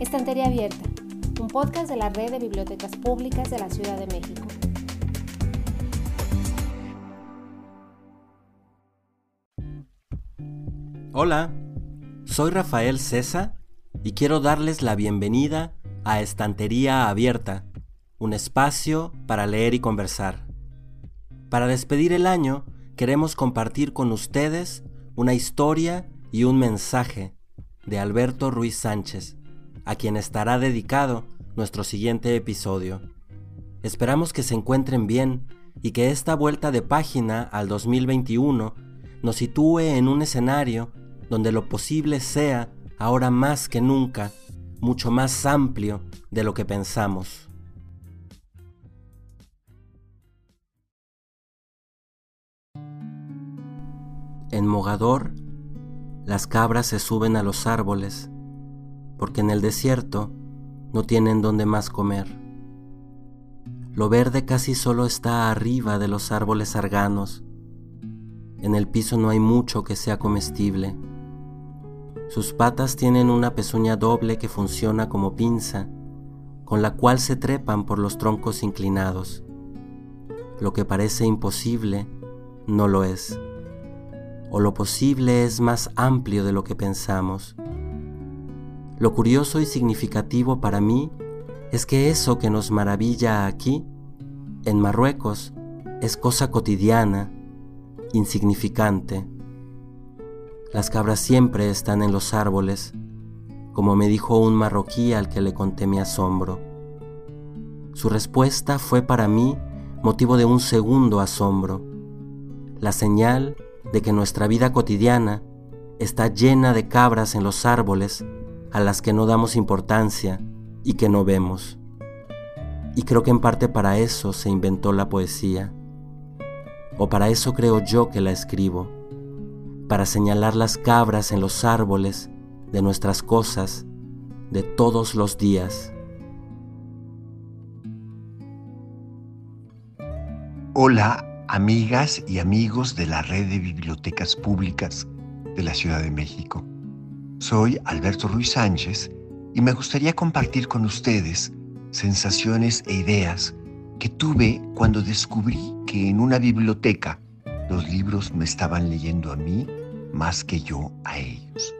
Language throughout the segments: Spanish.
Estantería Abierta, un podcast de la Red de Bibliotecas Públicas de la Ciudad de México. Hola, soy Rafael César y quiero darles la bienvenida a Estantería Abierta, un espacio para leer y conversar. Para despedir el año, queremos compartir con ustedes una historia y un mensaje de Alberto Ruiz Sánchez, a quien estará dedicado nuestro siguiente episodio. Esperamos que se encuentren bien y que esta vuelta de página al 2021 nos sitúe en un escenario donde lo posible sea, ahora más que nunca, mucho más amplio de lo que pensamos. En Mogador, las cabras se suben a los árboles, porque en el desierto no tienen donde más comer. Lo verde casi solo está arriba de los árboles arganos. En el piso no hay mucho que sea comestible. Sus patas tienen una pezuña doble que funciona como pinza, con la cual se trepan por los troncos inclinados. Lo que parece imposible no lo es o lo posible es más amplio de lo que pensamos. Lo curioso y significativo para mí es que eso que nos maravilla aquí, en Marruecos, es cosa cotidiana, insignificante. Las cabras siempre están en los árboles, como me dijo un marroquí al que le conté mi asombro. Su respuesta fue para mí motivo de un segundo asombro, la señal de que nuestra vida cotidiana está llena de cabras en los árboles a las que no damos importancia y que no vemos. Y creo que en parte para eso se inventó la poesía. O para eso creo yo que la escribo. Para señalar las cabras en los árboles de nuestras cosas de todos los días. Hola amigas y amigos de la red de bibliotecas públicas de la Ciudad de México. Soy Alberto Ruiz Sánchez y me gustaría compartir con ustedes sensaciones e ideas que tuve cuando descubrí que en una biblioteca los libros me estaban leyendo a mí más que yo a ellos.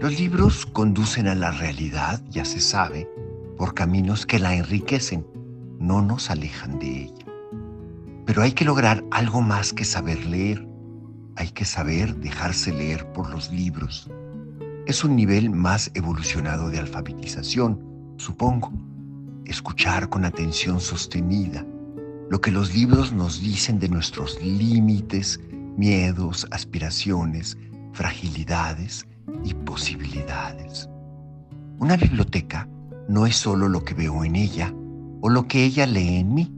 Los libros conducen a la realidad, ya se sabe, por caminos que la enriquecen, no nos alejan de ella. Pero hay que lograr algo más que saber leer. Hay que saber dejarse leer por los libros. Es un nivel más evolucionado de alfabetización, supongo. Escuchar con atención sostenida lo que los libros nos dicen de nuestros límites, miedos, aspiraciones, fragilidades y posibilidades. Una biblioteca no es solo lo que veo en ella o lo que ella lee en mí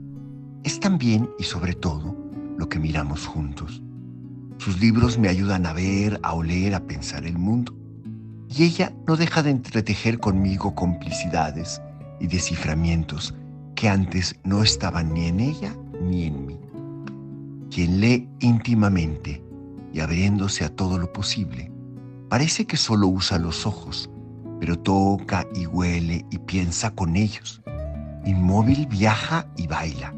es también y sobre todo lo que miramos juntos. Sus libros me ayudan a ver, a oler, a pensar el mundo. Y ella no deja de entretejer conmigo complicidades y desciframientos que antes no estaban ni en ella ni en mí. Quien lee íntimamente y abriéndose a todo lo posible, parece que solo usa los ojos, pero toca y huele y piensa con ellos. Inmóvil viaja y baila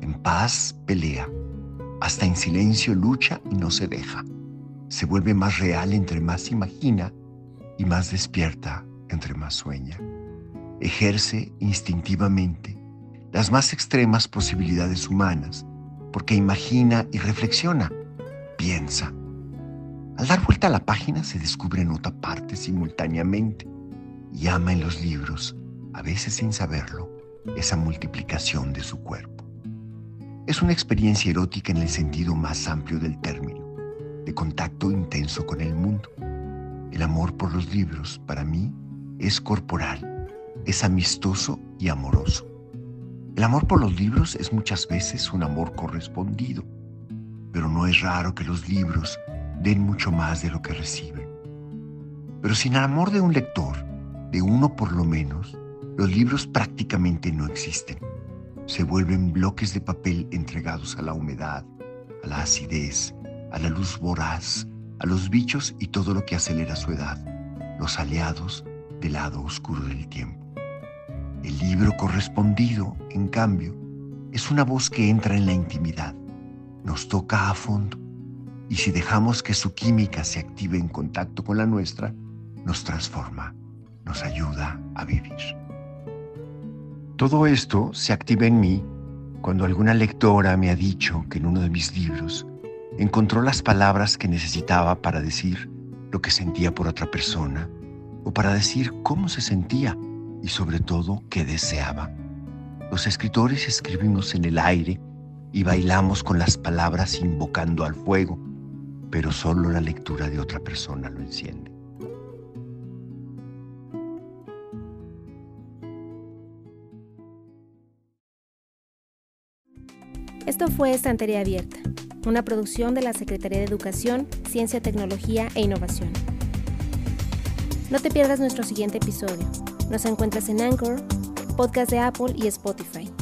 en paz pelea, hasta en silencio lucha y no se deja. Se vuelve más real entre más imagina y más despierta entre más sueña. Ejerce instintivamente las más extremas posibilidades humanas porque imagina y reflexiona, piensa. Al dar vuelta a la página se descubre en otra parte simultáneamente y ama en los libros, a veces sin saberlo, esa multiplicación de su cuerpo. Es una experiencia erótica en el sentido más amplio del término, de contacto intenso con el mundo. El amor por los libros, para mí, es corporal, es amistoso y amoroso. El amor por los libros es muchas veces un amor correspondido, pero no es raro que los libros den mucho más de lo que reciben. Pero sin el amor de un lector, de uno por lo menos, los libros prácticamente no existen se vuelven bloques de papel entregados a la humedad, a la acidez, a la luz voraz, a los bichos y todo lo que acelera su edad, los aliados del lado oscuro del tiempo. El libro correspondido, en cambio, es una voz que entra en la intimidad, nos toca a fondo y si dejamos que su química se active en contacto con la nuestra, nos transforma, nos ayuda a vivir. Todo esto se activa en mí cuando alguna lectora me ha dicho que en uno de mis libros encontró las palabras que necesitaba para decir lo que sentía por otra persona o para decir cómo se sentía y sobre todo qué deseaba. Los escritores escribimos en el aire y bailamos con las palabras invocando al fuego, pero solo la lectura de otra persona lo enciende. Esto fue Estantería Abierta, una producción de la Secretaría de Educación, Ciencia, Tecnología e Innovación. No te pierdas nuestro siguiente episodio. Nos encuentras en Anchor, podcast de Apple y Spotify.